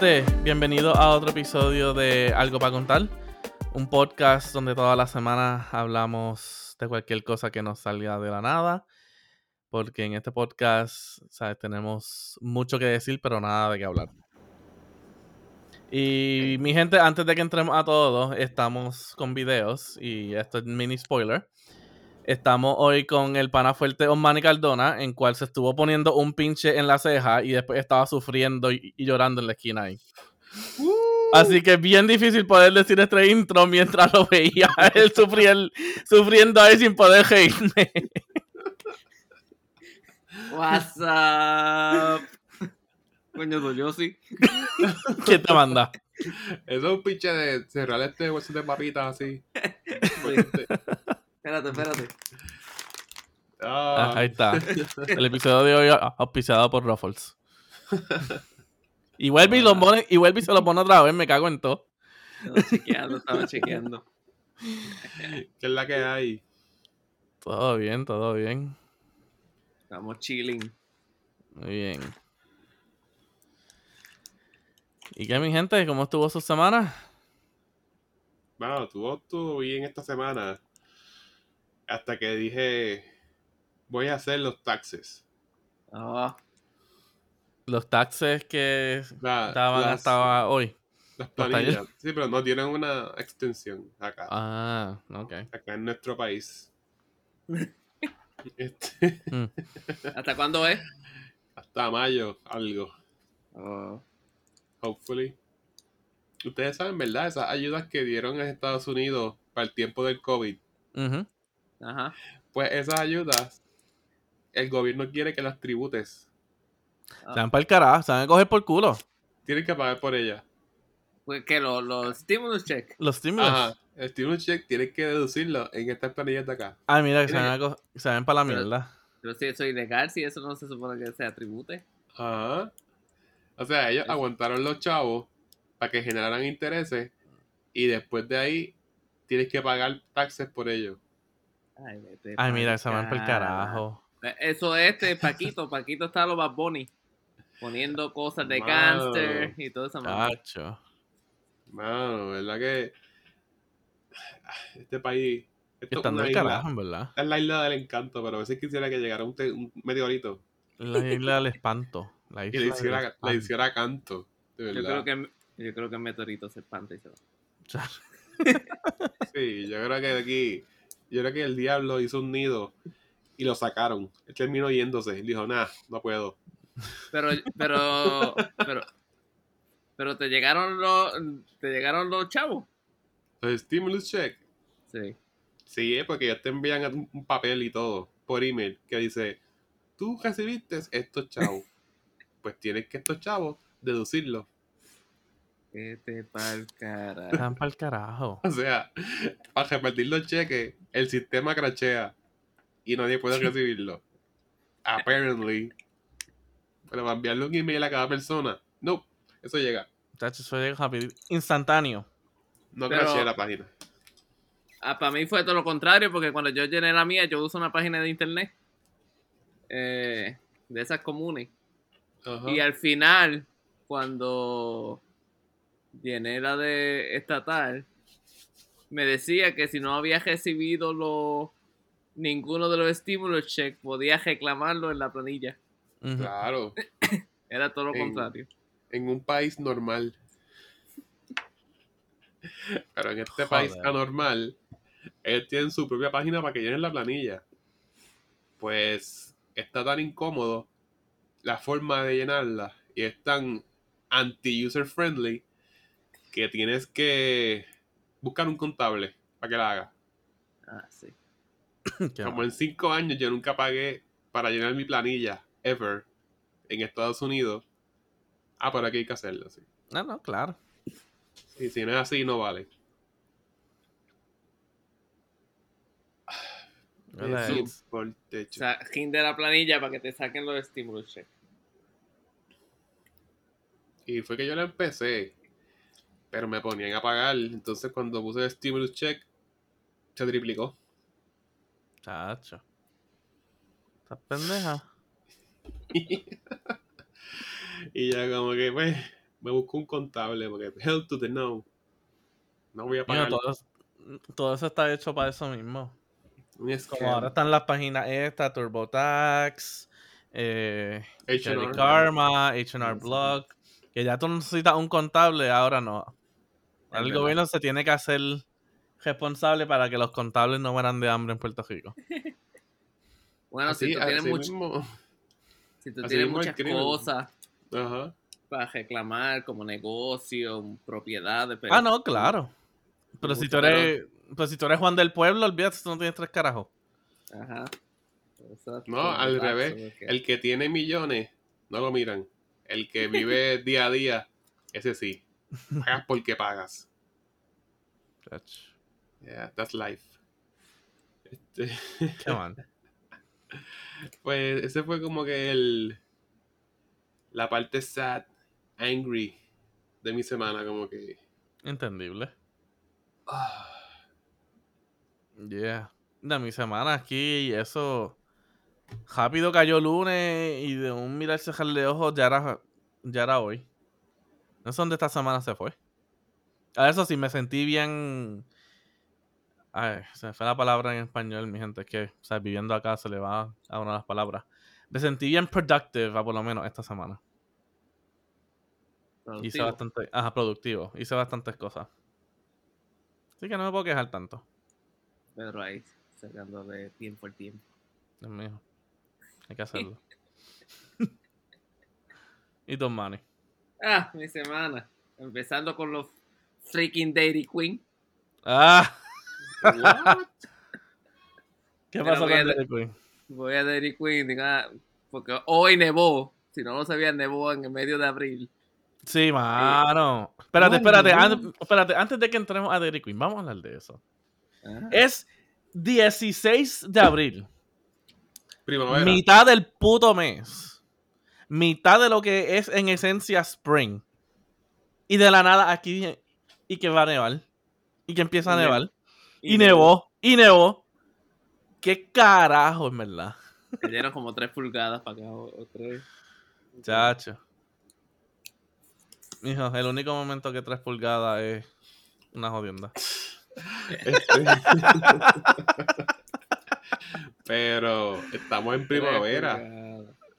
gente, bienvenido a otro episodio de Algo para contar, un podcast donde toda la semana hablamos de cualquier cosa que nos salga de la nada, porque en este podcast ¿sabes? tenemos mucho que decir, pero nada de qué hablar. Y mi gente, antes de que entremos a todo, estamos con videos y esto es mini spoiler. Estamos hoy con el pana fuerte Osmani Cardona, en cual se estuvo poniendo un pinche en la ceja y después estaba sufriendo y, y llorando en la esquina ahí. Así que es bien difícil poder decir este intro mientras lo veía él sufriendo, sufriendo ahí sin poder reírme. What's up? Coño, soy sí. ¿Quién te manda? Eso es un pinche de cerrar este hueso de papitas así. Espérate, espérate. Ah, Ah, ahí está. El episodio de hoy auspiciado por Ruffles. Y vuelve y, pone, y vuelve y se lo pone otra vez, me cago en todo. Estaba chequeando, estaba chequeando. ¿Qué es la que hay? Todo bien, todo bien. Estamos chilling. Muy bien. ¿Y qué, mi gente? ¿Cómo estuvo su semana? Bueno, tuvo todo bien esta semana. Hasta que dije, voy a hacer los taxes. Ah, Los taxes que La- estaban las, hasta hoy. las planillas. Sí, pero no tienen una extensión acá. Ah, ok. Acá en nuestro país. Este, ¿Hasta cuándo es? hasta mayo, algo. Oh, Hopefully. Ustedes saben, ¿verdad? Esas ayudas que dieron en Estados Unidos para el tiempo del COVID. Ujú. Ajá. Pues esas ayudas, el gobierno quiere que las tributes. Ah, Se van para el carajo, se van a coger por culo. Tienen que pagar por ellas. Pues que los los stimulus check. Los stimulus. Ajá. El stimulus check tienen que deducirlo en estas planillas de acá. Ay, mira, que se van, a se van para la Pero- mierda. Pero si eso es ilegal, si eso no se supone que se atribute. Ajá. O sea, ellos Sí. aguantaron los chavos para que generaran intereses y después de ahí tienes que pagar taxes por ellos. Ay, vete Ay, pa'l mira, se van para el carajo. Eh, Eso es este Paquito. Paquito está a los Bad Bunny. Poniendo cosas de gangster y esa madre. Cacho. Mano, ¿verdad que este país esto están del carajo, en verdad. Es la isla del encanto, pero a veces quisiera que llegara un, te- un meteorito La isla del espanto. La y isla del hiciera, le espanto. hiciera canto. De Yo creo que yo creo que el meteorito se espanta y se va. Sí, yo creo que de aquí, yo creo que el diablo hizo un nido y lo sacaron. Él terminó yéndose. Él dijo, nah, no puedo. Pero, pero, pero, pero te llegaron los, te llegaron los chavos. Entonces, stimulus check. Sí. Sí, es porque ellos te envían un, un papel y todo por email que dice, tú recibiste estos chavos. pues tienes que estos chavos deducirlos. Vete pa'l cara. Se van para el carajo. O sea, para repartir los cheques, el sistema crachea y nadie puede recibirlo. Apparently. Pero para enviarle un email a cada persona, no, eso llega. Eso llega rápido. Instantáneo. No Pero- crachea la página. Ah, para mí fue todo lo contrario, porque cuando yo llené la mía, yo uso una página de internet. eh, de esas comunes. Y al final, cuando llené la de estatal, me decía que si no había recibido lo, ninguno de los estímulos check, podía reclamarlo en la planilla. Claro, Era todo lo En- contrario. en un país normal. Pero en este país anormal, ellos tienen su propia página para que llenen la planilla. Pues está tan incómodo la forma de llenarla y es tan anti-user friendly que tienes que buscar un contable para que la haga. Ah, sí. Como en cinco años yo nunca pagué para llenar mi planilla, ever, en Estados Unidos. Ah, pero aquí hay que hacerlo, sí. No, no, claro. Y si no es así, no vale. ¿Verdad? Eso Es- por el O techo. sea, fin de la planilla para que te saquen los estímulos. Y fue que yo la empecé, pero me ponían a pagar. Entonces cuando puse el stimulus check, se triplicó. Chacho. Estás pendeja. y ya como que, pues, me busco un contable porque help to the no. No voy a pagar todo, todo eso está hecho para eso mismo. Como ahora están las páginas esta, TurboTax, eh, H&R. Credit Karma, H&R. Block, que ya tú necesitas un contable, ahora no. Ahora el verdad. gobierno se tiene que hacer responsable para que los contables no mueran de hambre en Puerto Rico. Bueno, Así- si tú tienes, así mucho- mismo. si tú tienes muchas crimen. cosas Ajá. para reclamar, como negocio, propiedades, pero ah, no, claro. Pero si tú eres, pero si tú eres Juan del Pueblo, olvídate, tú no tienes tres carajos. Ajá. No, al revés. porque- El que tiene millones, no lo miran. El que vive día a día, ese sí. Pagas porque pagas. Yeah, that's life. Este, Qué mal. pues ese fue como que el la parte sad, angry de mi semana, como que Entendible. ah, Yeah. De mi semana aquí y eso. Rápido cayó lunes y de un mirar cejar de ojos ya era, ya era hoy. No sé dónde esta semana se fue. A eso sí, me sentí bien. Ay, se me fue la palabra en español, mi gente. Es que, o sea, viviendo acá se le va a una de las palabras. Me sentí bien productive, a por lo menos esta semana. Hice productivo. bastante. Ajá, productivo. Hice bastantes cosas. Así que no me puedo quejar tanto. Pedro ahí, sacando de tiempo al tiempo. Dios mío. Hay que hacerlo. y Don Manny. Ah, mi semana. Empezando con los freaking Dairy Queen. ¡Ah! what? ¿Qué pasó voy a con de- Dairy Queen? Voy a Dairy Queen, diga, porque hoy nevó. Si no lo sabía, nevó en el medio de abril. Sí, mano. Espérate, No, espérate, no. an- espérate. Antes de que entremos a Dairy Queen, vamos a hablar de eso. Ah, Es 16 de abril. Primavera. Mitad del puto mes. Mitad de lo que es en esencia spring. Y de la nada aquí. Y que va a nevar. Y que empieza a Y ne- nevar. Y nevó. Y nevó. ¿Qué carajo, en verdad? Me dieron como 3 pulgadas para acá o, o tres. Chacho. Mijo, el único momento que 3 pulgadas es una jodienda. Pero estamos en Tres primavera.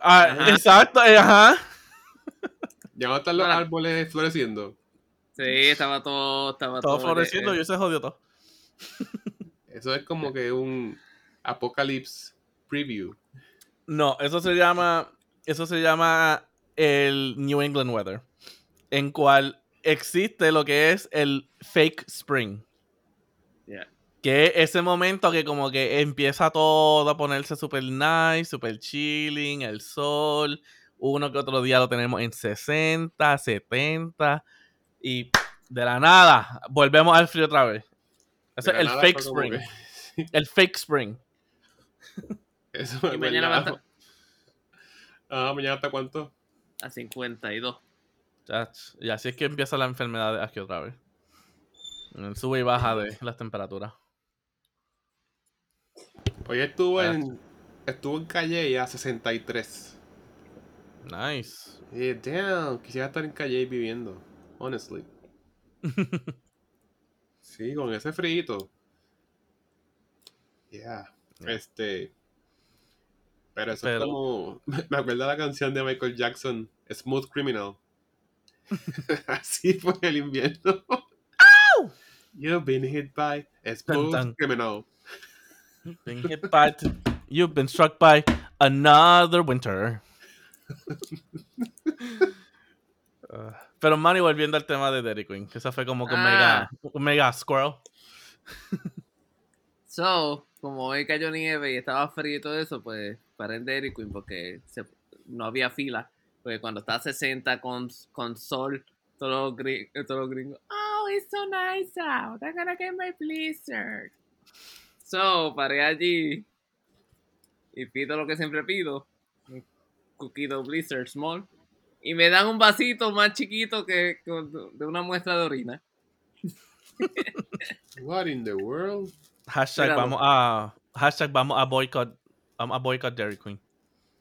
Ah, Ajá. exacto, eh, ajá. Ya van a estar los Bueno. árboles floreciendo. Sí, estaba todo. Estaba Todo todo floreciendo eh, y se jodió todo. Eso es como que un apocalypse preview. No, eso se llama. Eso se llama el New England Weather. En cual existe lo que es el fake spring. Que es ese momento que como que empieza todo a ponerse super nice, super chilling, el sol. Uno que otro día lo tenemos en 60, 70. Y de la nada, volvemos al frío otra vez. Ese De es el fake spring. que- El fake spring. Eso Y es mañana va a estar Ah, mañana hasta cuánto? a 52. Chach, Y así es que empieza la enfermedad de aquí otra vez. El sube y baja de las temperaturas. Hoy estuvo Ah. en estuvo en Calle a 63. Nice. Y damn, quisiera estar en Calle viviendo, honestly. Sí, con ese frito. Yeah. Yeah. Este. Pero eso Pero- es como. Me acuerdo de la canción de Michael Jackson, Smooth Criminal. Así fue el invierno. You've been hit by a smooth criminal. Been hit by t- You've been struck by another winter. Uh, pero Manny, volviendo al tema de Dairy Queen, que esa fue como que un Ah. mega, mega squirrel. So, como hoy cayó nieve y estaba frío y todo eso, pues paré en Dairy Queen porque se- no había fila. Porque cuando está a 60 con, con sol, todos los, gri- todos los gringos, oh, it's so nice out. I'm gonna get my blizzard. So, paré allí y pido lo que siempre pido: un cookie dough blizzard small. Y me dan un vasito más chiquito que, que de una muestra de orina. What in the world? Hashtag Míralo. vamos a hashtag vamos a boycott vamos a boycott Dairy Queen.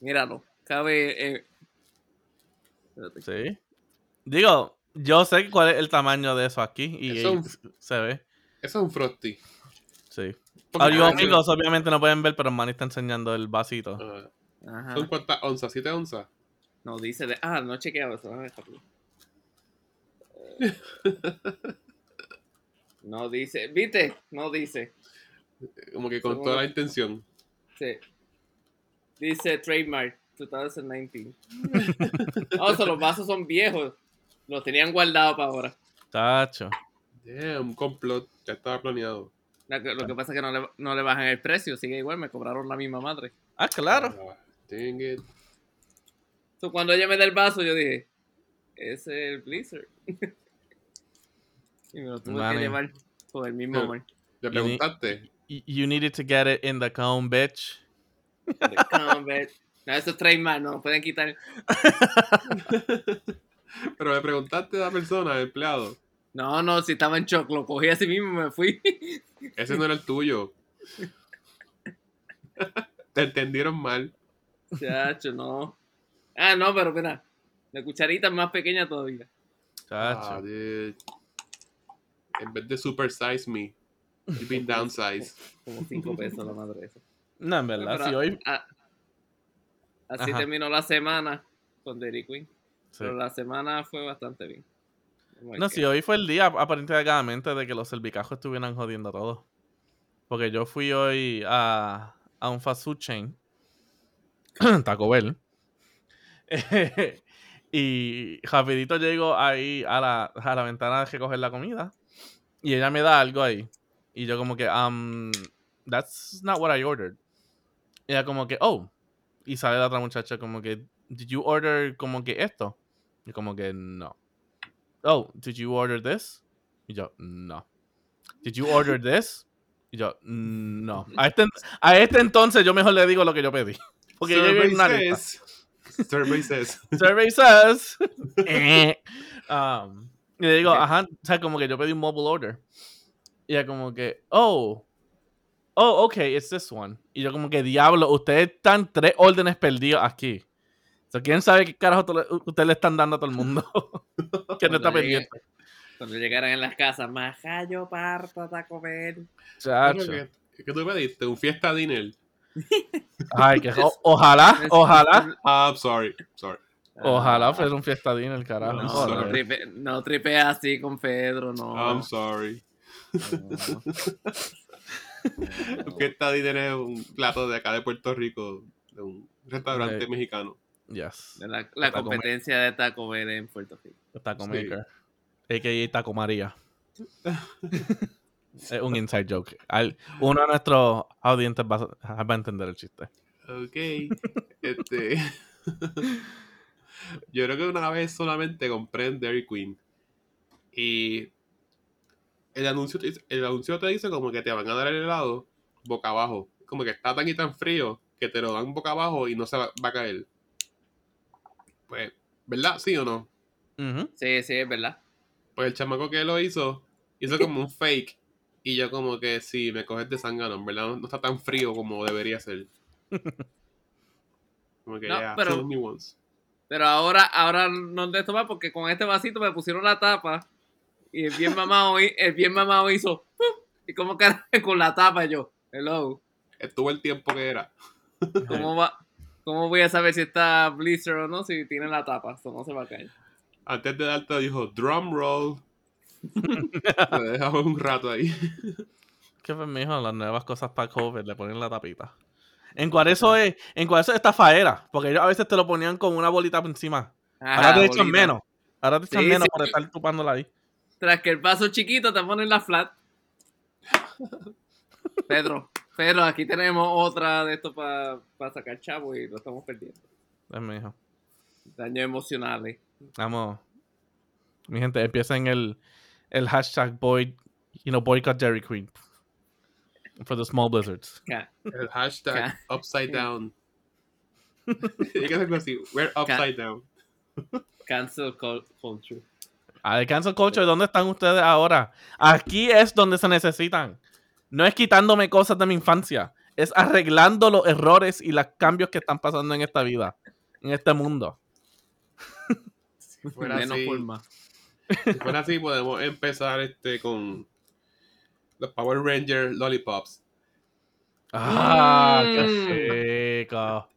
Míralo, cabe. eh. Sí. Digo, Yo sé cuál es el tamaño de eso aquí y Eso y se ve. Eso es un Frosty. Sí. Amigos obviamente no pueden ver, pero Manny está enseñando el vasito. Ajá. ¿Son cuántas onzas? ¿Siete onzas? No dice de. Ah, no he chequeado eso. dejarlo. No dice. ¿Viste? No dice. Como que con toda la intención. Sí. Dice trademark 2019. oh, so los vasos son viejos. Los tenían guardados para ahora. Tacho. Un complot. Ya estaba planeado. Lo que, lo que pasa es que no le, no le bajan el precio. Sigue igual, me cobraron la misma madre. Ah, claro. Ah, dang it. So, cuando ella me da el vaso, yo dije: Ese es el Blizzard. y me lo tuve Mami. que llevar por el mismo amor. ¿Le preguntaste? You needed to get it in the cone, bitch. De Convert. No, eso es trademark, no pueden quitar. Pero le preguntaste a la persona, al empleado. No, no, si estaba en shock, lo cogí así mismo y me fui. Ese no era el tuyo. Te entendieron mal. Chacho, no. Ah, no, pero mira, la cucharita es más pequeña todavía. Ah, Tacho. dude. En vez de super size me, you've been downsized. Como 5 pesos la madre esa. No, en verdad, Pero, si hoy. ah, así Ajá. terminó la semana con Dairy Queen. sí. Pero la semana fue bastante bien. Oh No, si hoy fue el día aparentemente de que los cervicajos estuvieran jodiendo todo. Porque yo fui hoy a, a un fast food chain, Taco Bell, y rapidito llego ahí a la, a la ventana de recoger la comida y ella me da algo ahí. Y yo como que, um, that's not what I ordered. Y ella como que, oh. Y sale la otra muchacha como que, did you order como que esto? Y como que, no. Oh, did you order this? Y yo, no. Did you order this? Y yo, no. A este, a este entonces yo mejor le digo lo que yo pedí. Porque yo vi una says. Survey says. Survey says. Um, y le digo, ajá, o sea, como que yo pedí un mobile order. Y ella como que, oh, oh, ok, it's this one. Y yo como que, diablo, ustedes están tres órdenes perdidos aquí. So, ¿Quién sabe qué carajo ustedes le están dando a todo el mundo? Que no está pendiente. Cuando llegaran en las casas, majayo parto Taco Bell. Chacho. ¿Qué, qué tú pediste? ¿Un fiesta dinner? Ay, que ojalá, ojalá, Ah, I'm sorry. Sorry. ojalá fuera un fiestadín el carajo. No, No, tripe, no tripea así con Pedro, no. I'm sorry. Fiesta dinner es un plato de acá de Puerto Rico, de un restaurante mexicano. Yes. De La, competencia de Taco Bell en Puerto Rico. Taco Sí. Maker. A.K.A. Taco María. es un inside joke. Al- uno de nuestros audientes va, a- va a entender el chiste. Ok. este. Yo creo que una vez solamente compré en Dairy Queen. Y el anuncio, te dice- el anuncio te dice como que te van a dar el helado boca abajo. Como que está tan y tan frío que te lo dan boca abajo y no se va, va a caer. Pues, ¿verdad? ¿Sí o no? Sí, sí, es verdad. Pues el chamaco que lo hizo, hizo como un fake. Y yo como que sí, me coges de sangano, en verdad no, no está tan frío como debería ser. Como que No, ya, pero- fool me once. Pero ahora, ahora no de tomar porque con este vasito me pusieron la tapa y el bien mamado, el bien mamado hizo y como que con la tapa yo, hello, Estuvo el tiempo que era. ¿cómo va? ¿Cómo voy a saber si está Blizzard o no si tiene la tapa? Eso no se va a caer. Antes de darte dijo drum roll. Lo dejamos un rato ahí. ¿Qué fue, mijo? Las nuevas cosas para COVID le ponen la tapita. En cuál eso es, en cuál eso es estafaera. Porque ellos a veces te lo ponían con una bolita por encima. Ahora te echan menos. Ahora te echan Sí, menos sí. por estar tupándola ahí. Tras que el vaso chiquito te ponen la flat. Pedro, Pedro, aquí tenemos otra de esto para sacar chavo y lo estamos perdiendo. Es mi hijo. Daños emocionales. Vamos. Mi gente, empieza en el, el hashtag boy, you know, boycott Dairy Queen. For the small blizzards. El hashtag upside down. Hay que hacerlo así. We're upside down. Cancel cul- culture. A ver, cancel culture, ¿dónde están ustedes ahora? Aquí es donde se necesitan. No es quitándome cosas de mi infancia. Es arreglando los errores y los cambios que están pasando en esta vida. En este mundo. Si fuera Menos así, forma. Si fuera así, podemos empezar este con los Power Rangers Lollipops. ¡Ah! Mm. ¡Qué rico!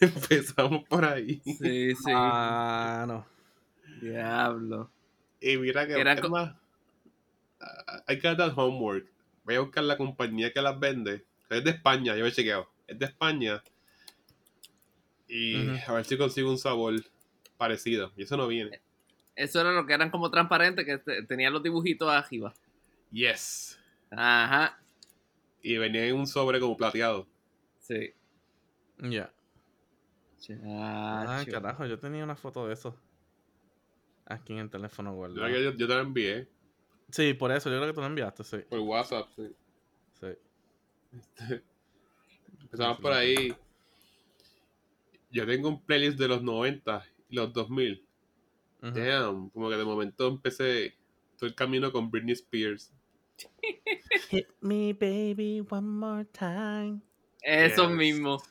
Empezamos por ahí. Sí, sí. Ah, no. Diablo. Y mira que Era más, ah, hay que dar homework. Voy a buscar la compañía que las vende. Es de España, yo he chequeado. Es de España. Y a ver si consigo un sabor parecido. Y eso no viene. Eso era lo que eran como transparentes, que te- tenían los dibujitos arriba. Yes. Ajá. Y venía en un sobre como plateado. Sí. Ya. Ah, Chacho. carajo, yo tenía una foto de eso. Aquí en el teléfono Yo, guardado. yo, yo te la envié Sí, por eso, yo creo que tú lo enviaste, sí. por WhatsApp. sí. sí. Empezamos por ahí. Yo tengo un playlist de los 90 y los 2000. Ujú. Damn, como que de momento empecé todo el camino con Britney Spears. Hit me, baby, one more time. Eso Yes. mismo.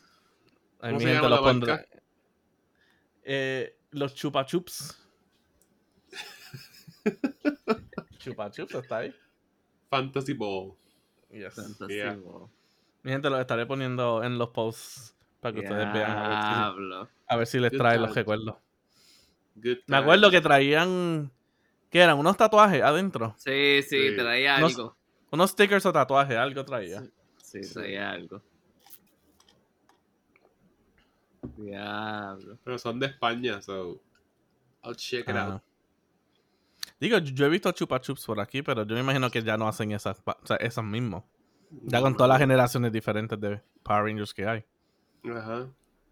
Ay, ¿Cómo se gente llama lo la marca? Eh, los chupa chups. chupa chups está ahí. Fantasy Ball. Yes. Fantasy Yeah. Ball. Mi gente lo estaré poniendo en los posts para que ustedes vean a ver si, Diablo. a ver si les Good trae los recuerdos. Good Me acuerdo que traían. ¿Qué eran? Unos tatuajes adentro. Sí, sí, Sí. traía algo. Unos stickers o tatuajes, algo traía. Sí, traía algo. Diablo. Pero son de España, so I'll check it Ah. out. Digo, yo he visto chupa chups por aquí, pero yo me imagino que ya no hacen esas, pa- o sea, esas mismas. Ya con todas las generaciones diferentes de Power Rangers que hay. Ajá.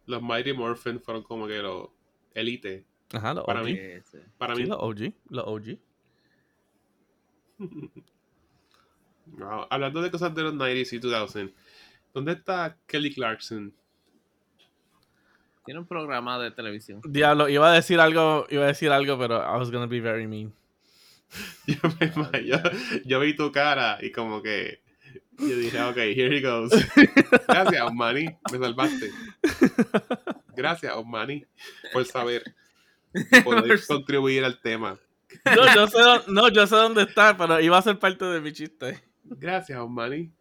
Los Mighty Morphin fueron como que los elite. Ajá, los Para OG. mí. Sí. Para Sí, mí. los OG. Los OG. Wow. Hablando de cosas de los 90s y 2000, ¿dónde está Kelly Clarkson? Tiene un programa de televisión. Diablo, iba a decir algo, iba a decir algo, pero I was gonna be very mean. Yo, me ima- yo, yo vi tu cara y como que yo dije, ok, here he goes. Gracias, Osmani, me salvaste. Gracias, Osmani, por saber poder contribuir al tema. No, yo sé, no, yo sé dónde está, pero iba a ser parte de mi chiste. Gracias, Osmani.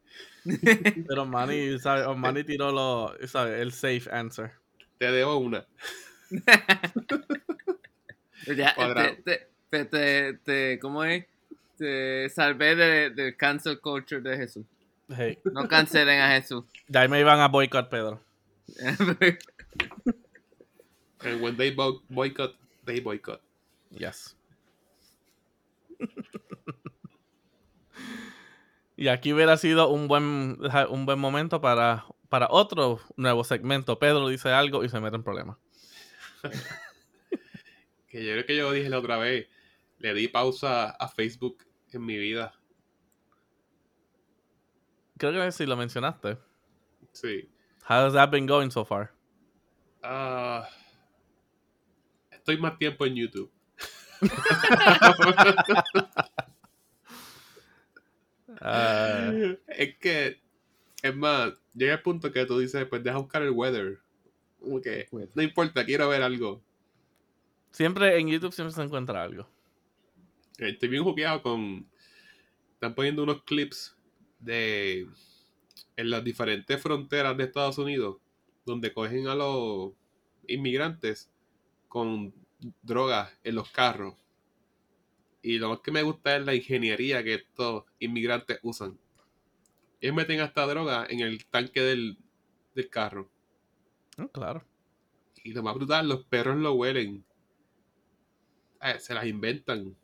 Pero Manny, ¿sabes? O Manny tiró lo, ¿sabes? el safe answer. Te debo una. Ya, Cuadrado. te, te, te, te, te- ¿cómo es? Te salvé de- del cancel culture de Jesús. Hey, No cancelen a Jesús. de ahí me iban a boicot, Pedro. And when they bo- boycott, they boycott. Yes. y aquí hubiera sido un buen, un buen momento para, para otro nuevo segmento. Pedro dice algo y se mete en problemas. Que yo creo que yo dije la otra vez, le di pausa a Facebook en mi vida. Creo que sí lo mencionaste. Sí. How has that been going so far? Ah, estoy más tiempo en YouTube. Ah, es que, es más, llega el punto que tú dices, pues deja buscar el weather. Como que, no importa, quiero ver algo. siempre en YouTube siempre se encuentra algo. Estoy bien juqueado con. Están poniendo unos clips de. En las diferentes fronteras de Estados Unidos, donde cogen a los inmigrantes con drogas en los carros. Y lo más que me gusta es la ingeniería que estos inmigrantes usan. Ellos meten hasta droga en el tanque del, del carro. Mm, claro. Y lo más brutal, los perros lo huelen. Eh, se las inventan.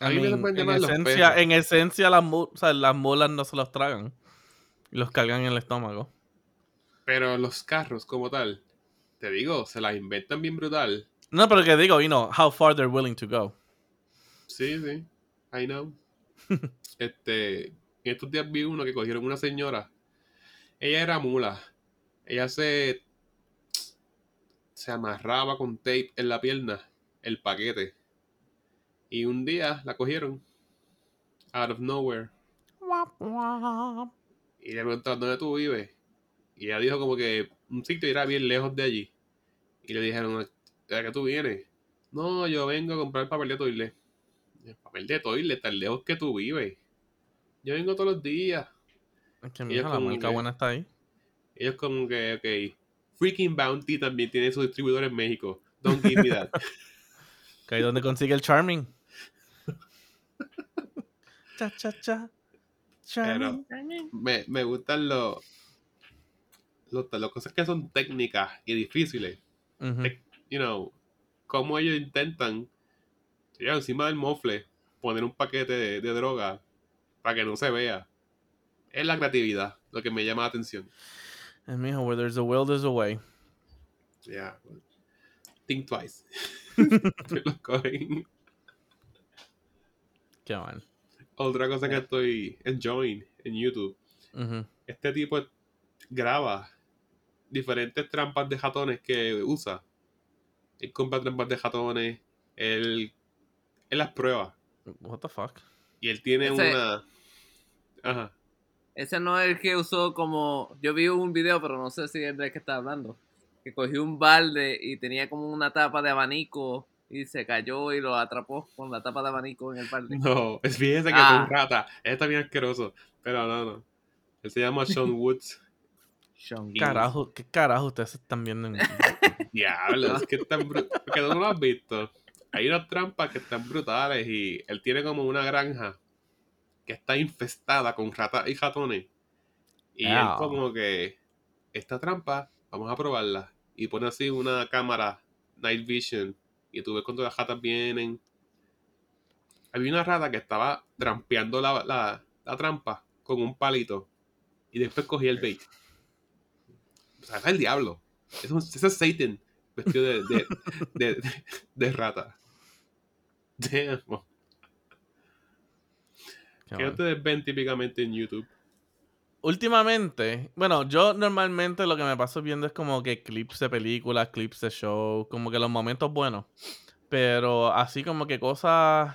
A mí me mean, en, llamar esencia, en esencia las, o sea, las mulas no se los tragan. Los cargan en el estómago. Pero los carros como tal, te digo, se las inventan bien brutal. No, pero que digo, you know, how far they're willing to go. Sí, sí. I know. este, en estos días vi uno que cogieron una señora. Ella era mula. Ella se se amarraba con tape en la pierna el paquete. Y un día la cogieron out of nowhere y le preguntaron dónde tú vives. Y ella dijo como que un sitio era bien lejos de allí. Y le dijeron, ¿de qué tú vienes? No, yo vengo a comprar papel de toilet. El papel de toilet, tan lejos que tú vives. Yo vengo todos los días. Es que mira, la como marca que- buena está ahí. Ellos como que, ok. Freaking Bounty también tiene su distribuidor en México. Don't give me that. Ahí donde consigue el Charming. Cha, cha, cha. Charming. me, me gustan los, los, las cosas que son técnicas y difíciles. Ujú. You know, cómo ellos intentan, ya, encima del mofle, poner un paquete de, de droga para que no se vea. Es la creatividad lo que me llama la atención. Eh, mijo, where there's a will, there's a way. Yeah. Think twice. Los. Qué mal. Otra cosa que estoy enjoying en YouTube. Este tipo graba diferentes trampas de jatones que usa. Él compra trampas de jatones. Él, él las prueba. What the fuck? Y él tiene Ese- una. Ajá. Ese no es el que usó como. Yo vi un video, pero no sé si es del que está hablando. Que cogió un balde y tenía como una tapa de abanico y se cayó y lo atrapó con la tapa de abanico en el balde. No, es fíjese que Ah. es un rata. Está bien asqueroso. Pero no, no. Él se llama Sean Woods. Sean. Carajo, ¿qué carajo ustedes están viendo en Diablo, es que están Porque tú no lo has visto. Hay unas trampas que están brutales y él tiene como una granja que está infestada con ratas y ratones. Y él Ow. como que, esta trampa, vamos a probarla. Y pone así una cámara, night vision, y tú ves cuando las ratas vienen. Había una rata que estaba trampeando la, la, la trampa con un palito y después cogía el bait. O sea, es el diablo. Es un- ese es Satan vestido de, de, de, rata. Damn. Qué ¿Qué mal. ustedes ven típicamente en YouTube? Últimamente, bueno, yo normalmente lo que me paso viendo es como que clips de películas, clips de show, como que los momentos buenos. Pero así como que cosas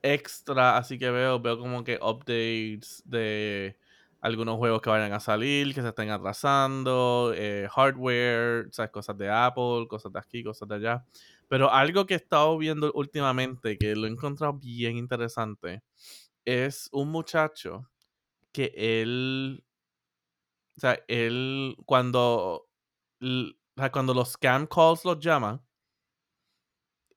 extra, así que veo, veo como que updates de algunos juegos que vayan a salir, que se estén atrasando, eh, hardware, ¿sabes? cosas de Apple, cosas de aquí, cosas de allá. Pero algo que he estado viendo últimamente, que lo he encontrado bien interesante, es un muchacho que él, o sea, él cuando, cuando los scam calls los llaman,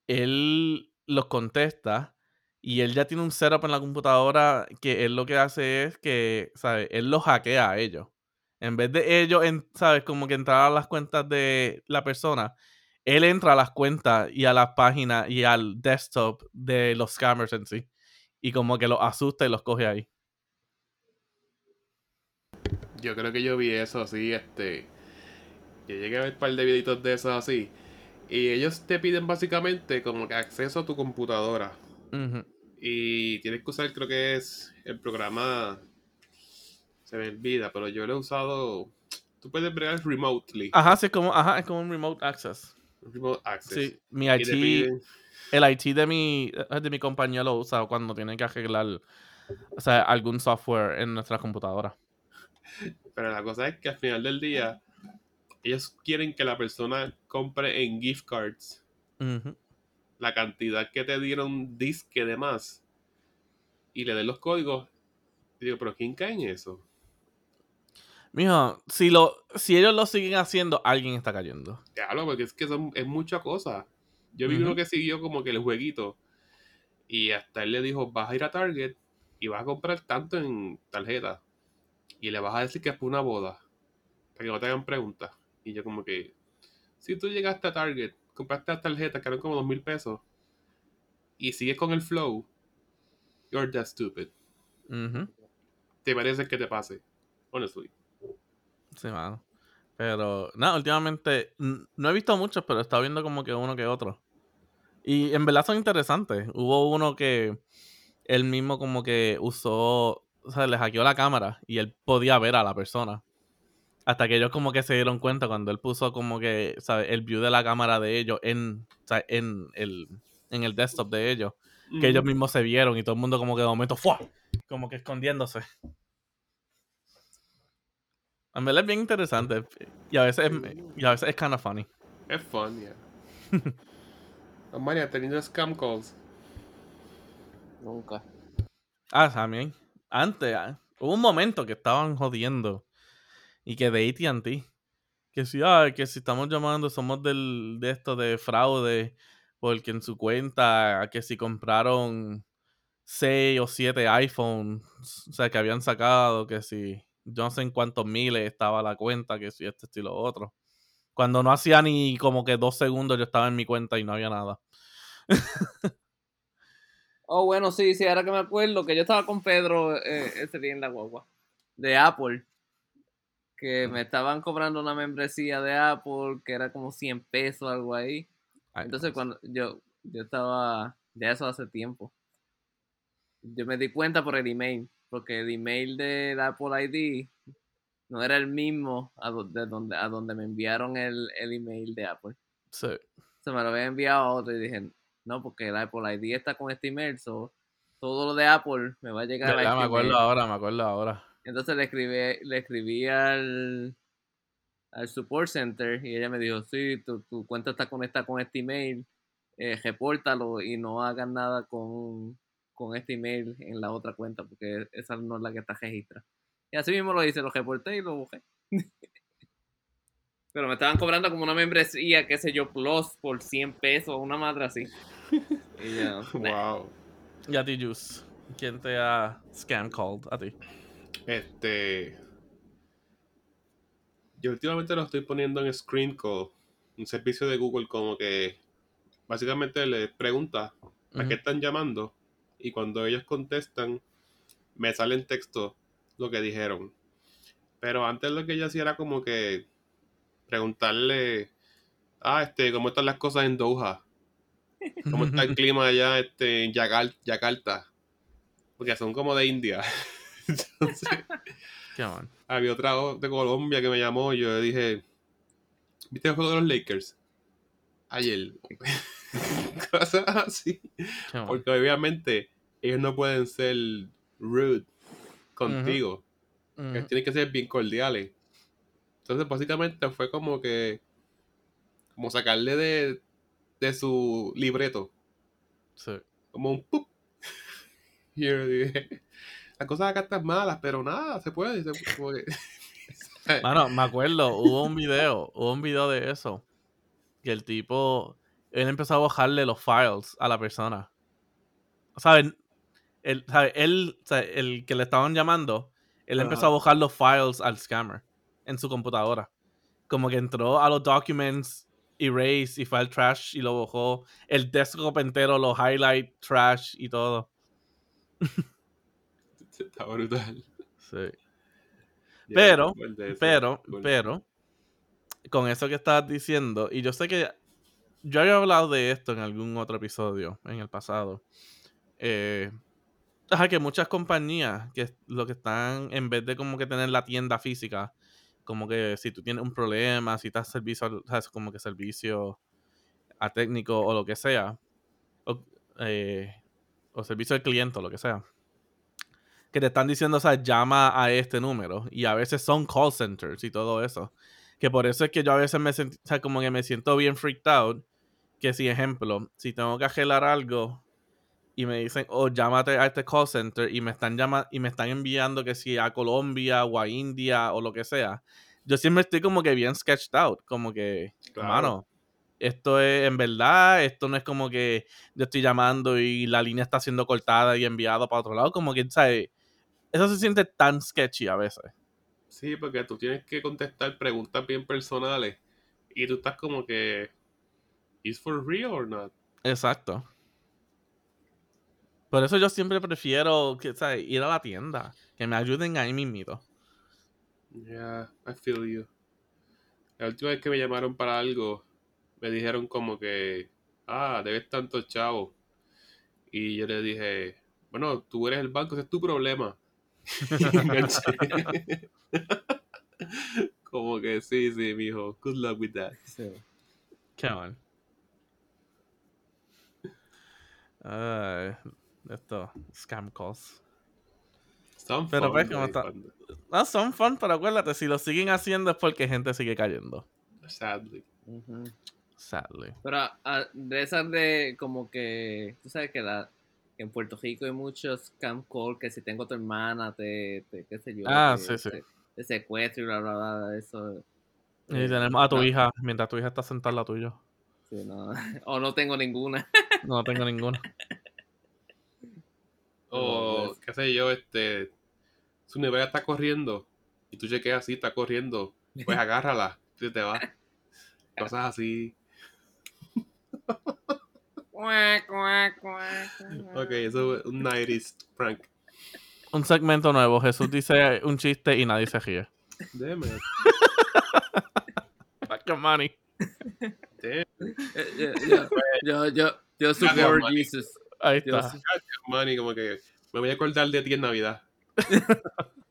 él los contesta y él ya tiene un setup en la computadora que él lo que hace es que, ¿sabes? Él los hackea a ellos. En vez de ellos, ¿sabes? Como que entrar a las cuentas de la persona, él entra a las cuentas y a las páginas y al desktop de los scammers en sí. Y como que los asusta y los coge ahí. Yo creo que yo vi eso así, este. Yo llegué a ver un par de videitos de esos así. Y ellos te piden básicamente como que acceso a tu computadora. Y tienes que usar, creo que es el programa. Se me olvida, pero yo lo he usado. Tú puedes bregar remotely. Ajá, sí, es como, ajá, es como un remote access. Remote access. Sí, mi IT, piden- el IT de mi, eh, de mi compañía lo usa cuando tiene que arreglar o sea, algún software en nuestra computadora. Pero la cosa es que al final del día, ellos quieren que la persona compre en gift cards la cantidad que te dieron disque de más y le den los códigos. Y digo, pero ¿quién cae en eso? Mijo, si, lo, si ellos lo siguen haciendo, alguien está cayendo. Diablo, porque es que son, es mucha cosa. Yo vi uno que siguió como que el jueguito y hasta él le dijo, vas a ir a Target y vas a comprar tanto en tarjeta y le vas a decir que es por una boda para que no te hagan preguntas. Y yo como que, si tú llegaste a Target, compraste las tarjetas que eran como dos mil pesos y sigues con el flow, you're that stupid. Te parece que te pase, honestly. Sí, mano. Pero, nada, últimamente no he visto muchos, pero he estado viendo como que uno que otro. Y en verdad son interesantes. Hubo uno que él mismo como que usó, o sea, le hackeó la cámara y él podía ver a la persona. Hasta que ellos como que se dieron cuenta cuando él puso como que, ¿sabes? El view de la cámara de ellos en, o sea, en, el, en el desktop de ellos. Que ellos mismos se vieron y todo el mundo como que de momento ¡fua! Como que escondiéndose. En verdad es bien interesante. Y a veces es, y a veces es kind of funny. Es fun, yeah. Omani, ¿has tenido scam calls? Nunca. Ah, también. Antes, ah, hubo un momento que estaban jodiendo. Y que de ATT. Que si, ah, que si estamos llamando, somos del, de esto de fraude. Porque en su cuenta, que si compraron 6 o 7 iPhones, o sea, que habían sacado, que si yo no sé en cuántos miles estaba la cuenta, que si este estilo otro. Cuando no hacía ni como que dos segundos yo estaba en mi cuenta y no había nada. Oh, bueno, sí, sí, ahora que me acuerdo que yo estaba con Pedro eh, ese día en la guagua de Apple. Que me estaban cobrando una membresía de Apple que era como 100 pesos, algo ahí. Entonces, cuando yo, yo estaba, ya eso hace tiempo. Yo me di cuenta por el email, porque el email de Apple ID no era el mismo a do- de donde, a donde me enviaron el, el email de Apple. Sí. Se me lo había enviado a otro y dije, no, porque el Apple ID está con este email, so, todo lo de Apple me va a llegar a Ya, este me acuerdo email. ahora, me acuerdo ahora. Entonces le escribí, le escribí al, al support center y ella me dijo, sí, tu, tu cuenta está conectada con este email, eh, repórtalo y no hagas nada con, con este email en la otra cuenta porque esa no es la que está registrada. Y así mismo lo hice, lo reporté y lo busqué. Pero me estaban cobrando como una membresía, qué sé yo, plus por 100 pesos, una madre así. Y yo. Wow. Y a ti, Juice. ¿Quién te ha scam called? A ti. Este. Yo últimamente lo estoy poniendo en Screen Call, un servicio de Google como que básicamente les pregunta a qué están llamando y cuando ellos contestan me sale en texto lo que dijeron. Pero antes lo que yo hacía era como que preguntarle, ah, este, ¿cómo están las cosas en Doha? ¿Cómo está el clima allá este, en Yakarta? Porque son como de India. Entonces, había otra de Colombia que me llamó y yo le dije, ¿viste el juego de los Lakers? Ayer. Cosas así. Porque obviamente ellos no pueden ser rude contigo. Ellos tienen que ser bien cordiales. Entonces básicamente fue como que, como sacarle de, de su libreto, Sí. como un pup. Y yo dije, las cosas acá están malas, pero nada, se puede. se- como que- Mano, me acuerdo, hubo un video, hubo un video de eso. Que el tipo, él empezó a bajarle los files a la persona. ¿Saben? El, ¿sabe? Él, el que le estaban llamando, él empezó a bajar los files al scammer en su computadora. Como que entró a los documents, erase y fue al trash y lo bajó. El desktop entero, los highlight, trash y todo. Está brutal. Sí. Ya, Pero, Pero, cool. pero, con eso que estabas diciendo, y yo sé que yo había hablado de esto en algún otro episodio en el pasado. Eh, ajá, que muchas compañías que lo que están, en vez de como que tener la tienda física, como que si tú tienes un problema, si estás servicio, como que servicio a técnico o lo que sea, o, eh, o servicio al cliente o lo que sea, que te están diciendo, o sea, llama a este número. Y a veces son call centers y todo eso. Que por eso es que yo a veces me siento, como que me siento bien freaked out. Que si, ejemplo, si tengo que arreglar algo y me dicen, oh, llámate a este call center y me están llama y me están enviando que si a Colombia o a India o lo que sea. Yo siempre estoy como que bien sketched out. Como que, Claro. hermano, esto es en verdad, esto no es como que yo estoy llamando y la línea está siendo cortada y enviada para otro lado. Como que, ¿sabes? Eso se siente tan sketchy a veces. Sí, porque tú tienes que contestar preguntas bien personales y tú estás como que, ¿is for real or not? Exacto. Por eso yo siempre prefiero que, ¿sabes? ir a la tienda. Que me ayuden ahí mismito. Yeah, I feel you. La última vez que me llamaron para algo, me dijeron como que, ah, debes tanto chavo. Y yo le dije, bueno, tú eres el banco, ese es tu problema. Como que sí, sí, mijo, good luck with that. Qué mal. Ay, esto, scam calls. Son Pero fun, ves cómo de está- No, son fun, pero acuérdate, si lo siguen haciendo es porque gente sigue cayendo. Sadly. Sadly. Pero ah, de esas de como que, tú sabes que la en Puerto Rico hay muchos camp call que si tengo tu hermana, te, te qué sé yo, Ah, te, sí, sí. te- te secuestro y bla, bla, bla, eso. Y eh, tenemos a tu no, hija, mientras tu hija está sentada al lado tuyo. sí, no. o no tengo ninguna. No tengo ninguna. O, qué sé yo, este. Su nevera está corriendo y tú chequeas así, está corriendo. Pues agárrala, y te va. Cosas así. Ok, eso es un 90s prank. Un segmento nuevo. Jesús dice un chiste y nadie se ríe. Damn it. Fuck your money. Damn, Eh, yo, yo, yo, yo, yo support. Jesus. Ahí está. money, como que me voy a acordar de ti en Navidad.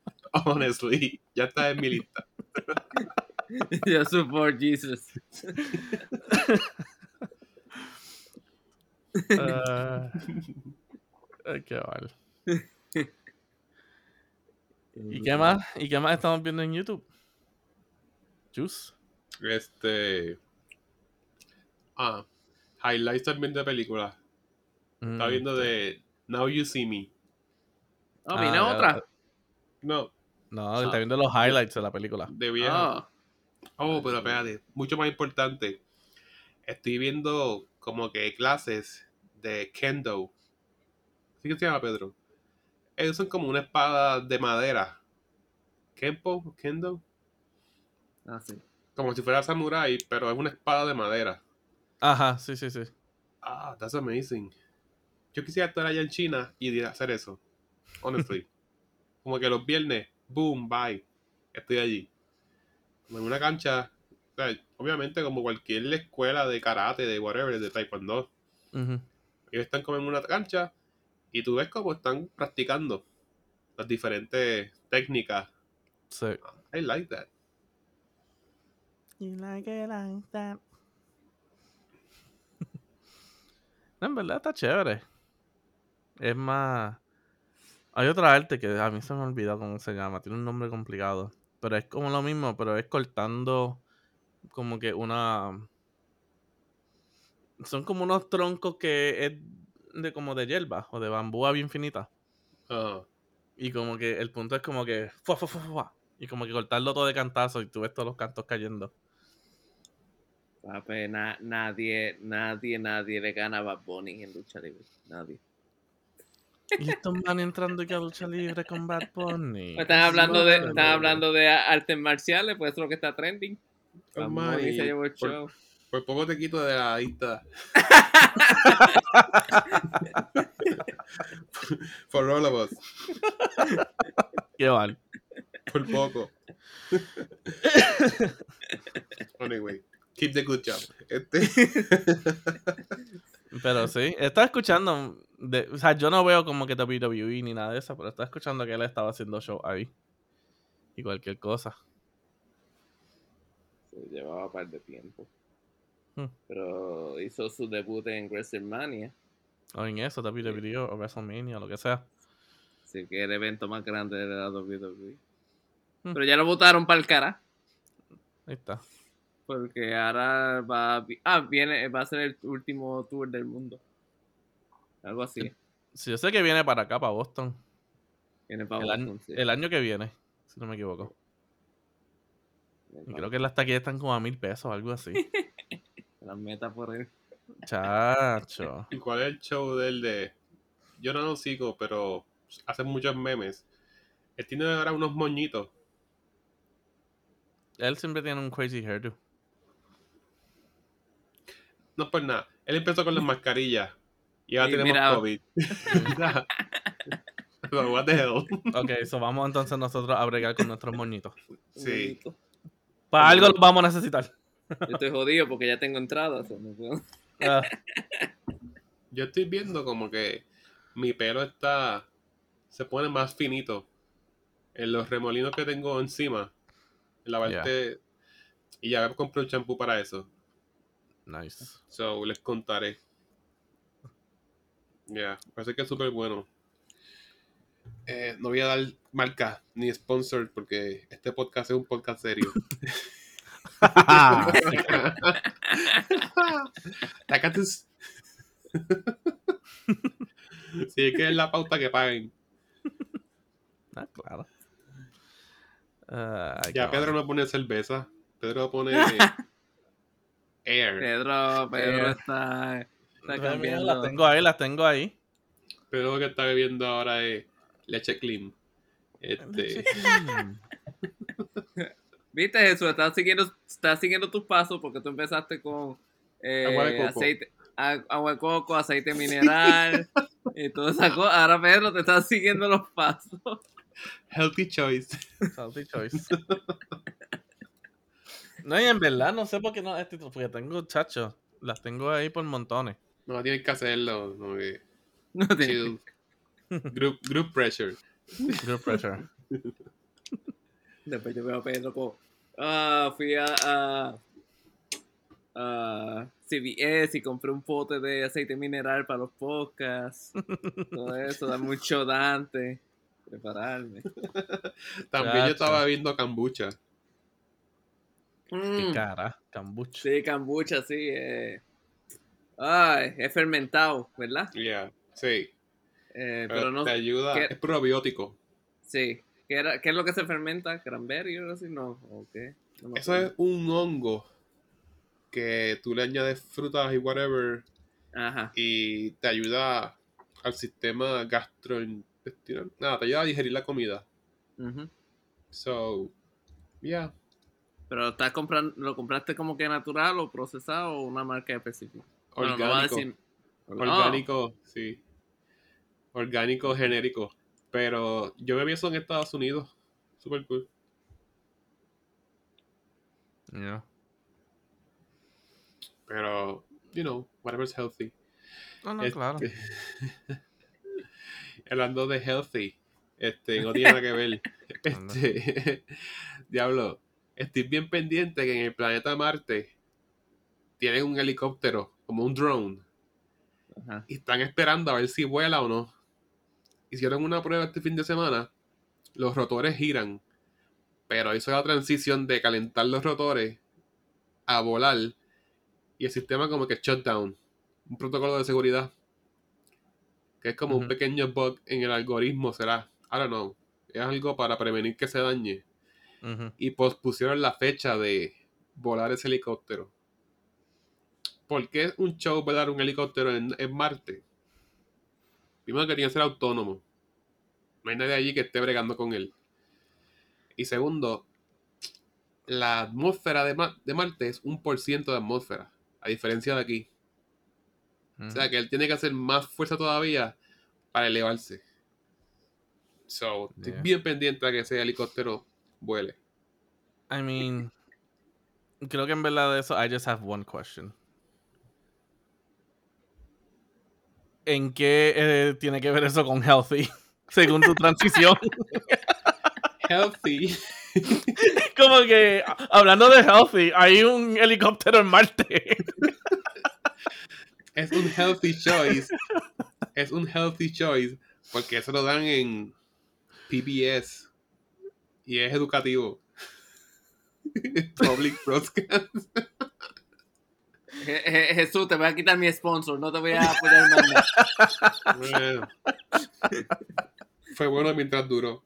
Honestly, ya está en mi lista. yo support Jesus. Ay, qué mal. ¿Y qué más? ¿Y qué más estamos viendo en YouTube? Juice. Este. Ah, highlights también de películas. Estaba Mm, viendo de Now You See Me. Oh, Ah, viene otra. No, No, está viendo los highlights de la película. de vieja. Oh, Oh, pero espérate, mucho más importante. Estoy viendo como que clases de kendo. ¿Sí que se llama Pedro? Ellos son como una espada de madera. Kenpo, kendo. ah, sí. Como si fuera samurai, pero es una espada de madera. Ajá, sí, sí, sí. Ah, that's amazing. Yo quisiera estar allá en China y hacer eso. Honestly. como que los viernes, boom, bye. Estoy allí. Como en una cancha. o sea, obviamente, como cualquier escuela de karate, de whatever, de taekwondo. Ujú. Ellos están como en una cancha y tú ves cómo están practicando las diferentes técnicas. Sí. I like that. You like it like that. No, en verdad está chévere. Es más. Hay otra arte que a mí se me olvidó cómo se llama. Tiene un nombre complicado. Pero es como lo mismo, pero es cortando como que una. Son como unos troncos que es de como de hierba o de bambúa bien finita. Ajá. Y como que el punto es como que. Fua, fua, fua, fua, y como que cortarlo todo de cantazo y tú ves todos los cantos cayendo. Papi, na- nadie, nadie, nadie le gana a Bad Bunny en lucha libre. Nadie. Y estos van entrando aquí a lucha libre con Bad Bunny. Están hablando de, están hablando de artes marciales, pues es lo que está trending. Oh, se llevó el Por- show. Por poco te quito de la lista. For all of us. Qué mal. Por poco. anyway, keep the good job. Este, Pero sí, estaba escuchando. De- o sea, yo no veo como que WWE ni nada de eso, pero estaba escuchando que él estaba haciendo show ahí. Y cualquier cosa. Se llevaba un par de tiempo. Hmm. Pero hizo su debut en WrestleMania. O en eso, WWE o WrestleMania lo que sea. Así que el evento más grande de la WWE. Hmm. Pero ya lo votaron para el cara. Ahí está. Porque ahora va ah, viene, va a ser el último tour del mundo. Algo así. Sí, yo sé que viene para acá, para Boston. Viene para El año, Boston, sí. el año que viene, si no me equivoco. Y creo que las taquillas están como a mil pesos, algo así. Las metas por él. Chacho. ¿Y cuál es el show del de.? Yo no lo sigo, pero hace muchos memes. Él tiene ahora unos moñitos. Él siempre tiene un crazy hairdo. No es por nada. Él empezó con las mascarillas. Y ahora Y tenemos mira- COVID. What the hell? Ok, eso vamos entonces nosotros a bregar con nuestros moñitos. Sí. Para algo los vamos a necesitar. Yo estoy jodido porque ya tengo entradas. no Ah, Yo estoy viendo como que mi pelo está. Se pone más finito. En los remolinos que tengo encima. En la Ya. parte. Y ya compré un champú para eso. nice. So, les contaré. Ya, parece que es súper bueno. Eh, no voy a dar marca ni sponsor porque este podcast es un podcast serio. Tacatus. sí, es que es la pauta que paguen. Ah, claro. Ay, Ya. Pedro no pone cerveza. Pedro pone air. Pedro, Pedro está, Las tengo ahí, las tengo ahí. Pedro lo que está bebiendo ahora es leche clean. Este. Viste, Jesús, estás siguiendo, estás siguiendo tus pasos porque tú empezaste con eh, Agua de coco. aceite, agua de coco, aceite mineral y toda esa cosa. Ahora Pedro te está siguiendo los pasos. healthy choice. Salty choice. No, y en verdad no sé por qué no este porque tengo chachos. Las tengo ahí por montones. No tienes que hacerlo. que No chill. Group, group pressure. Group pressure. Después yo veo a Pedro como, ah, fui a, a, a CVS y compré un pote de aceite mineral para los podcasts. Todo eso, dame un shot antes. Prepararme. También yo estaba bebiendo kombucha. Qué Mm, cara, cambucha. sí, kombucha, sí. Eh. Ay, es fermentado, ¿verdad? Yeah, sí. Eh, Pero, pero no, te ayuda. ¿qué? Es probiótico. sí. ¿Qué, era, ¿Qué es lo que se fermenta? ¿Cranberry o algo así? No, ¿o qué? No Eso acuerdo. es un hongo que tú le añades frutas y whatever Ajá. y te ayuda al sistema gastrointestinal. Nada, te ayuda a digerir la comida. ujú. So, yeah. Pero estás comprando, ¿lo compraste como que natural o procesado o una marca específica? Bueno, no Orgánico. decir- Orgánico, sí. Orgánico, genérico. Pero yo bebí eso en Estados Unidos. Super cool. Yeah. Pero, you know, whatever's healthy. No, no, Este, claro. Hablando de healthy, este, no tiene nada que ver. Este, diablo, estoy bien pendiente que en el planeta Marte tienen un helicóptero, como un drone, Ajá. y están esperando a ver si vuela o no. Hicieron una prueba este fin de semana, los rotores giran, pero hizo la transición de calentar los rotores a volar. Y el sistema como que shutdown, un protocolo de seguridad. Que es como un pequeño bug en el algoritmo, será, I don't know, es algo para prevenir que se dañe. Y pospusieron la fecha de volar ese helicóptero. ¿Por qué un show volar un helicóptero en, en Marte? Primero que tiene que ser autónomo. No hay nadie allí que esté bregando con él. Y segundo, la atmósfera de, Ma- de Marte es un por ciento de atmósfera, a diferencia de aquí. O sea que él tiene que hacer más fuerza todavía para elevarse. So, estoy Yeah. bien pendiente a que ese helicóptero vuele. I mean, creo que en verdad de eso, I just have one question. ¿En qué eh, tiene que ver eso con healthy? Según tu transición. Healthy. Como que, hablando de healthy, hay un helicóptero en Marte. es un healthy choice. Es un healthy choice porque eso lo dan en PBS y es educativo. Public broadcast. Je- Je- Jesús, te voy a quitar mi sponsor, no te voy a apoyar más nada. Bueno. Fue bueno mientras duró.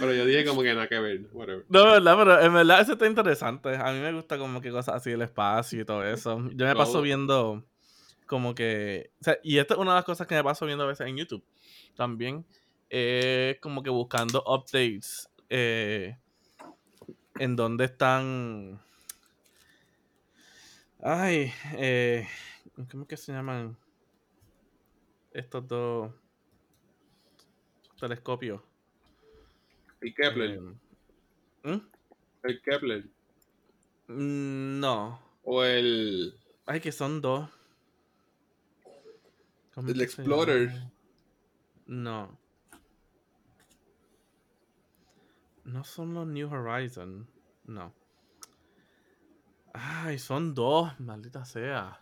Pero yo dije como que nada que ver. Whatever. No, verdad, pero en verdad eso está interesante. A mí me gusta como que cosas así del espacio y todo eso. Yo me paso viendo como que... o sea, y esta es una de las cosas que me paso viendo a veces en YouTube también. Es como que buscando updates eh, en donde están... Ay, eh, ¿cómo es que se llaman? Estos dos telescopios. El Kepler. Eh, ¿hmm? El Kepler. Mm, No. O el. Ay, que son dos. ¿Cómo El Explorer. No. No son los New Horizon. No. Ay, son dos, maldita sea.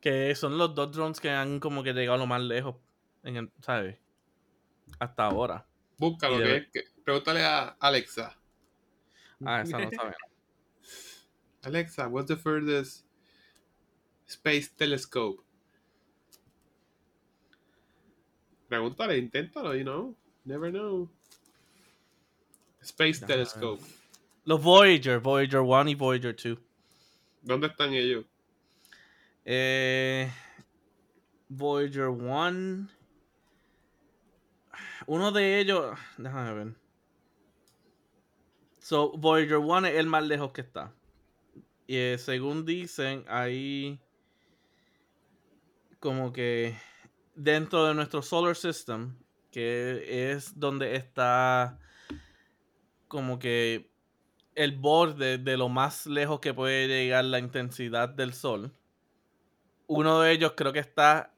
Que son los dos drones que han como que llegado lo más lejos. En el, ¿Sabes? Hasta ahora. Búscalo, que es que- pregúntale a Alexa. Ah, esa no sabe. Alexa, what's the furthest space telescope? Pregúntale, inténtalo, you know. Never know. Space telescope. Los Voyager, Voyager 1 y Voyager 2. ¿Dónde están ellos? Eh, Voyager 1. Uno de ellos. Déjame ver. So, Voyager 1 es el más lejos que está. Y eh, según dicen, ahí. Como que. Dentro de nuestro solar system. Que es donde está. Como que. El borde de lo más lejos que puede llegar la intensidad del sol uno de ellos creo que está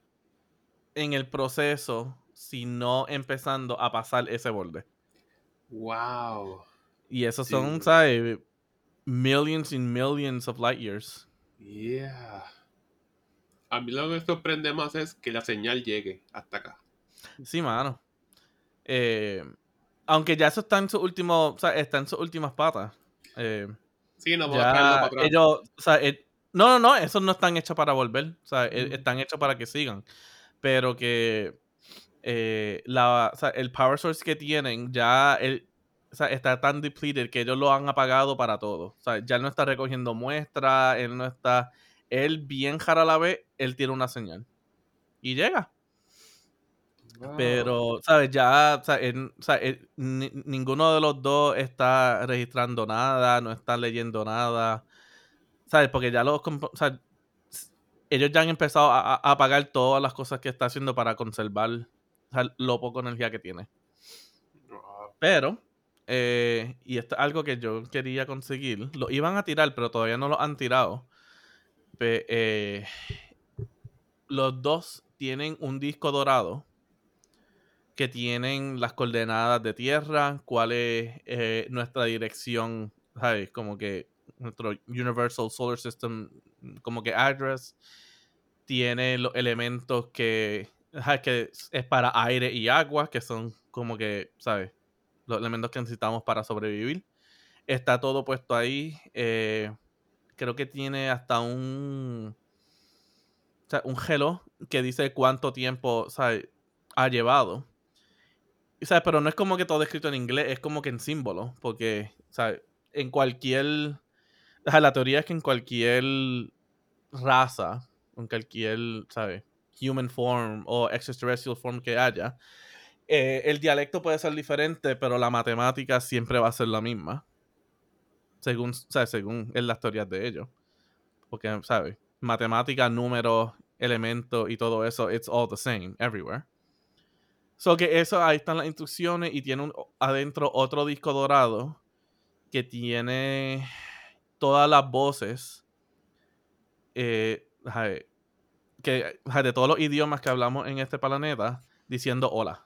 en el proceso, si no empezando a pasar ese borde. Wow. Y esos son. ¿sabes? Millions and millions of light years. Yeah. A mí lo que me sorprende más es que la señal llegue hasta acá. Sí, mano. Eh, aunque ya eso está en su último, o sea, está en sus últimas patas. Eh, Sí, no para atrás. ellos, o sea, eh, no, no, no, esos no están hechos para volver. O sea, eh, están hechos para que sigan. Pero que eh, la, o sea, el power source que tienen ya el- o sea, está tan depleted que ellos lo han apagado para todo. O sea, ya él no está recogiendo muestras, él no está. Él, bien jara a la vez, él tiene una señal. Y llega. Wow. Pero, ¿sabes? Ya, ni- ninguno de los dos está registrando nada, no está leyendo nada. ¿Sabes? Porque ya los. compo- O sea, s- ellos ya han empezado a, a- apagar todas las cosas que está haciendo para conservar lo poco energía que tiene. Pero, eh, y esto es algo que yo quería conseguir. Lo iban a tirar, pero todavía no lo han tirado. Eh, los dos tienen un disco dorado que tienen las coordenadas de tierra, cuál es eh, nuestra dirección, ¿sabes? Como que nuestro Universal Solar System, como que address, tiene los elementos que, ajá, que es para aire y agua, que son como que, ¿sabes? Los elementos que necesitamos para sobrevivir. Está todo puesto ahí. eh, creo que tiene hasta un, o sea, un reloj que dice cuánto tiempo, ¿sabes? Ha llevado. ¿Sabes? Pero no es como que todo escrito en inglés, es como que en símbolo, porque, ¿sabes? En cualquier... o sea, la teoría es que en cualquier raza, en cualquier, ¿sabes? Human form o extraterrestrial form que haya, eh, el dialecto puede ser diferente, pero la matemática siempre va a ser la misma. Según, ¿sabes? Según en las teorías de ellos. Porque, ¿sabes? Matemática, números, elementos y todo eso, it's all the same, everywhere. So que eso, ahí están las instrucciones y tiene un- adentro otro disco dorado que tiene todas las voces eh, que, de todos los idiomas que hablamos en este planeta diciendo hola.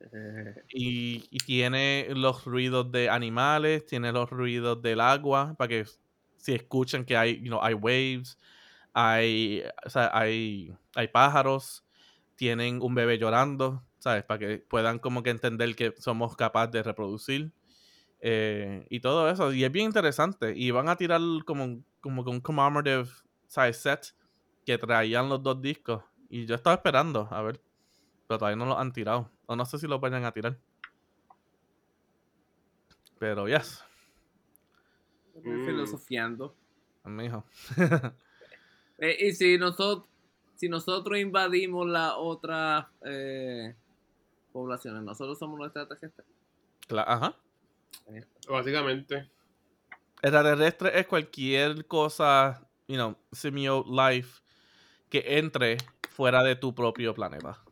Eh, Y, y tiene los ruidos de animales, tiene los ruidos del agua, para que si escuchan que hay, you know, hay waves, hay, o sea, hay, hay pájaros, tienen un bebé llorando, ¿sabes? Para que puedan como que entender que somos capaces de reproducir. eh, y todo eso. Y es bien interesante. Y van a tirar como, como que un commemorative ¿sabes? set que traían los dos discos. Y yo estaba esperando, a ver. Pero todavía no lo han tirado. O no sé si lo vayan a tirar. Pero yes, Mm. Filosofiando. mijo. Eh, y si nosotros, si nosotros invadimos las otras eh, poblaciones, nosotros somos los extraterrestres. Cla- Ajá. Básicamente. Extraterrestre es cualquier cosa, you know, simio life que entre fuera de tu propio planeta.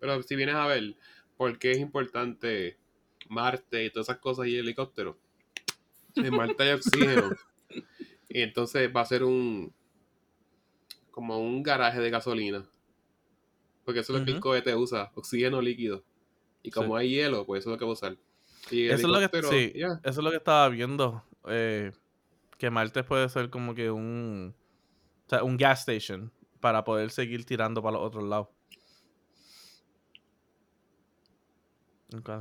Pero si vienes a ver, ¿por qué es importante Marte y todas esas cosas y helicópteros? En Marte hay oxígeno. y entonces va a ser un. como un garaje de gasolina. Porque eso es lo que el cohete usa, oxígeno líquido. Y como Sí. hay hielo, pues eso es lo que va a usar. Y Eso es lo que, sí, eso es lo que estaba viendo. eh, que Marte puede ser como que un, o sea, un gas station para poder seguir tirando para los otros lados.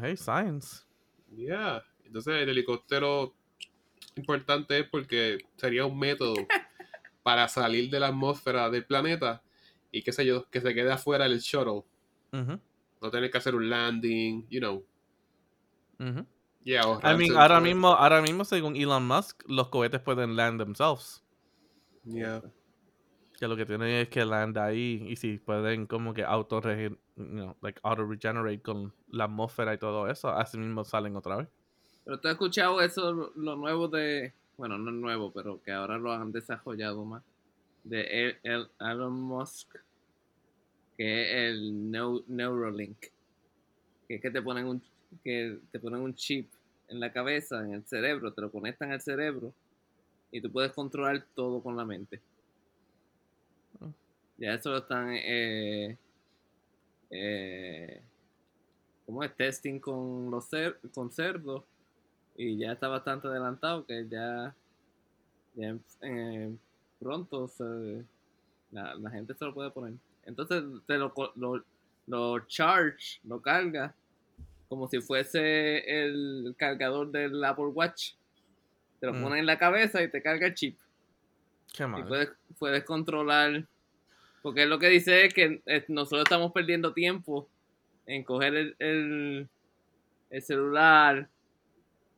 Hey, science. Yeah. Entonces el helicóptero importante es porque sería un método para salir de la atmósfera del planeta y qué sé yo, que se quede afuera el shuttle. No tener que hacer un landing, you know. Yeah, I mean, ahora mismo, ahora mismo, según Elon Musk, los cohetes pueden land themselves. Yeah. Que lo que tienen es que land ahí y si pueden como que auto you know, like auto regenerate con la atmósfera y todo eso, así mismo salen otra vez. Pero tú has escuchado eso, lo- lo nuevo de. Bueno, no es nuevo, pero que ahora lo han desarrollado más. De el, el- Elon Musk. Que es el Neu- Neuralink. Que es que te ponen un que te ponen un chip en la cabeza, en el cerebro, te lo conectan al cerebro y tú puedes controlar todo con la mente. Mm. Ya eso lo están eh, eh, ¿cómo es? Testing con los cer- con cerdos y ya está bastante adelantado que ya, ya eh, pronto se- la, la gente se lo puede poner. Entonces te lo, lo, lo charge, lo carga como si fuese el cargador del Apple Watch. Te lo Mm. pones en la cabeza y te carga el chip. Qué Y mal. puedes, puedes controlar. Porque lo que dice es que eh, nosotros estamos perdiendo tiempo en coger el, el, el celular,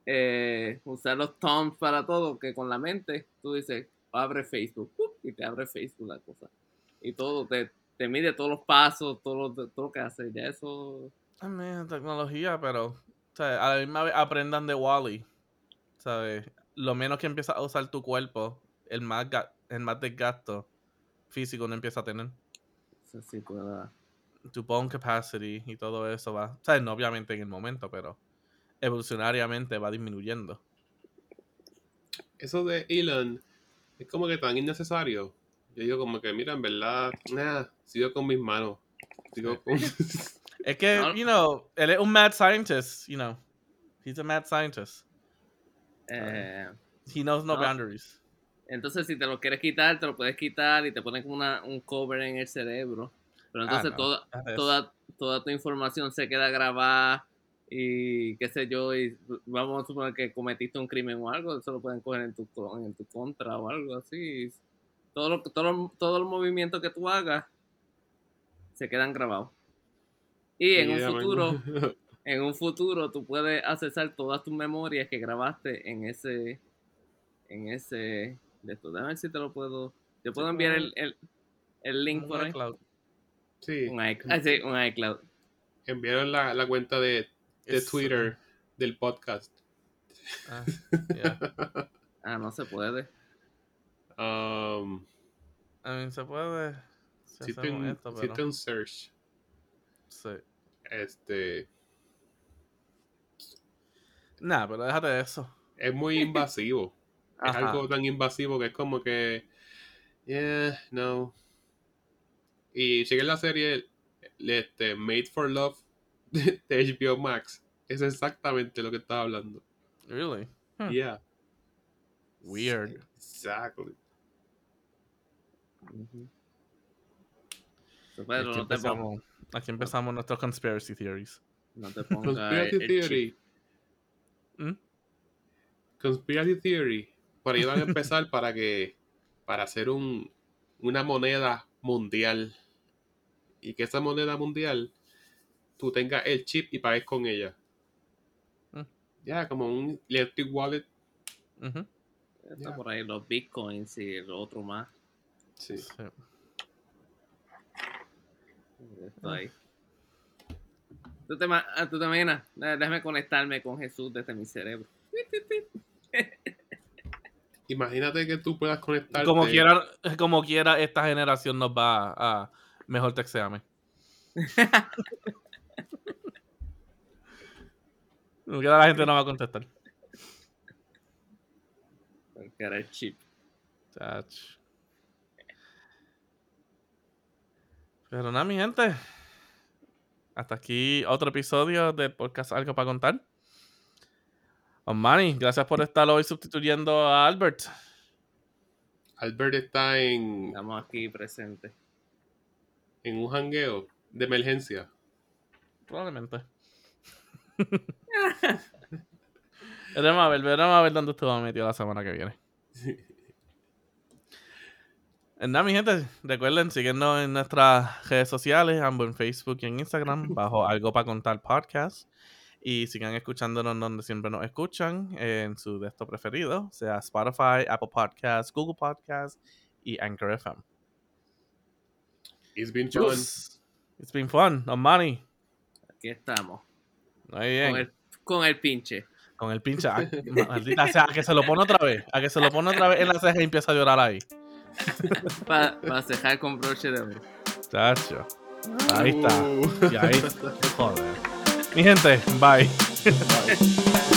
eh, usar los thumbs para todo, que con la mente tú dices, abre Facebook, y te abre Facebook la cosa. Y todo, te, te mide todos los pasos, todo lo, todo lo que hace. Ya eso. Mean, tecnología, pero o sea, a la misma vez aprendan de Wally. ¿Sabes? Lo menos que empiezas a usar tu cuerpo, el más, ga- el más desgasto físico no empieza a tener. eso sí pueda. Tu bone capacity y todo eso va. O sea, no obviamente en el momento, pero evolucionariamente va disminuyendo. Eso de Elon es como que tan innecesario. Yo digo como que, mira, en verdad, nada, sigo con mis manos. Sigo con... Es que, you know, él es un mad scientist, you know. He's a mad scientist. eh, He knows no, No. boundaries. Entonces, si te lo quieres quitar, te lo puedes quitar y te ponen como una, un cover en el cerebro. Pero Ah, entonces no. toda, toda, toda tu información se queda grabada y qué sé yo, y vamos a suponer que cometiste un crimen o algo, eso lo pueden coger en tu, en tu contra o algo así. Todo lo, todo lo- todos los movimientos que tú hagas se quedan grabados. Y en un man. futuro, en un futuro tú puedes accesar todas tus memorias que grabaste en ese en ese de esto. Déjame ver si te lo puedo te puedo enviar el, el, el link Un por ahí iCloud. Sí, un iCloud ah, sí, un iCloud enviaron la, la cuenta de, de Es- Twitter del podcast. Ah, yeah. ah no se puede Um, I mean, se puede. Si existe, un, esto, pero. existe un search. Sí. Este, Nah, pero déjate de eso. es muy invasivo. es Ajá. algo tan invasivo que es como que, yeah, no. Y chequen la serie este, Made for Love de HBO Max. Es exactamente lo que estaba hablando. Really? Yeah, Weird. exactly. Pero Aquí no te, empezamos, aquí empezamos nuestros conspiracy theories. no te pongas Conspiracy el, Theory. ¿Mm? Conspiracy Theory. Por ahí van a empezar para que, para hacer un, una moneda mundial. Y que esa moneda mundial, tú tengas el chip y pagues con ella. Mm. Ya, como un electric wallet. Ujú. Está por ahí los bitcoins y el otro más Sí. Sí. Ahí. ¿Tú te, ma- ah, ¿Tú te imaginas? Déjame conectarme con Jesús desde mi cerebro. Imagínate que tú puedas conectarte. Como quiera, como quiera, esta generación nos va a, a mejor texteame. La gente no va a contestar. Porque era el chip. Chach. Pero nada, mi gente. Hasta aquí otro episodio del podcast Algo para contar. Osmani, gracias por estar hoy sustituyendo a Albert. Albert está en, Estamos aquí presentes. en un jangueo de emergencia. Probablemente. veremos a ver, veremos a ver dónde estuvo metido la semana que viene. Nada, mi gente, recuerden seguirnos en nuestras redes sociales, ambos en Facebook y en Instagram, bajo Algo para Contar Podcast. Y sigan escuchándonos donde siempre nos escuchan, en su de esto preferido, sea Spotify, Apple Podcasts, Google Podcasts y Anchor FM. It's been fun. It's been fun. Money. Aquí estamos. Muy bien. Con el, pinche. Con el pinche. ah, Maldita sea, a que se lo pone otra vez. A que se lo pone otra vez en la ceja y empieza a llorar ahí. Para cejar con broche de oro. Chacho. Ahí está. Y ahí. Joder. Mi gente, bye. Bye.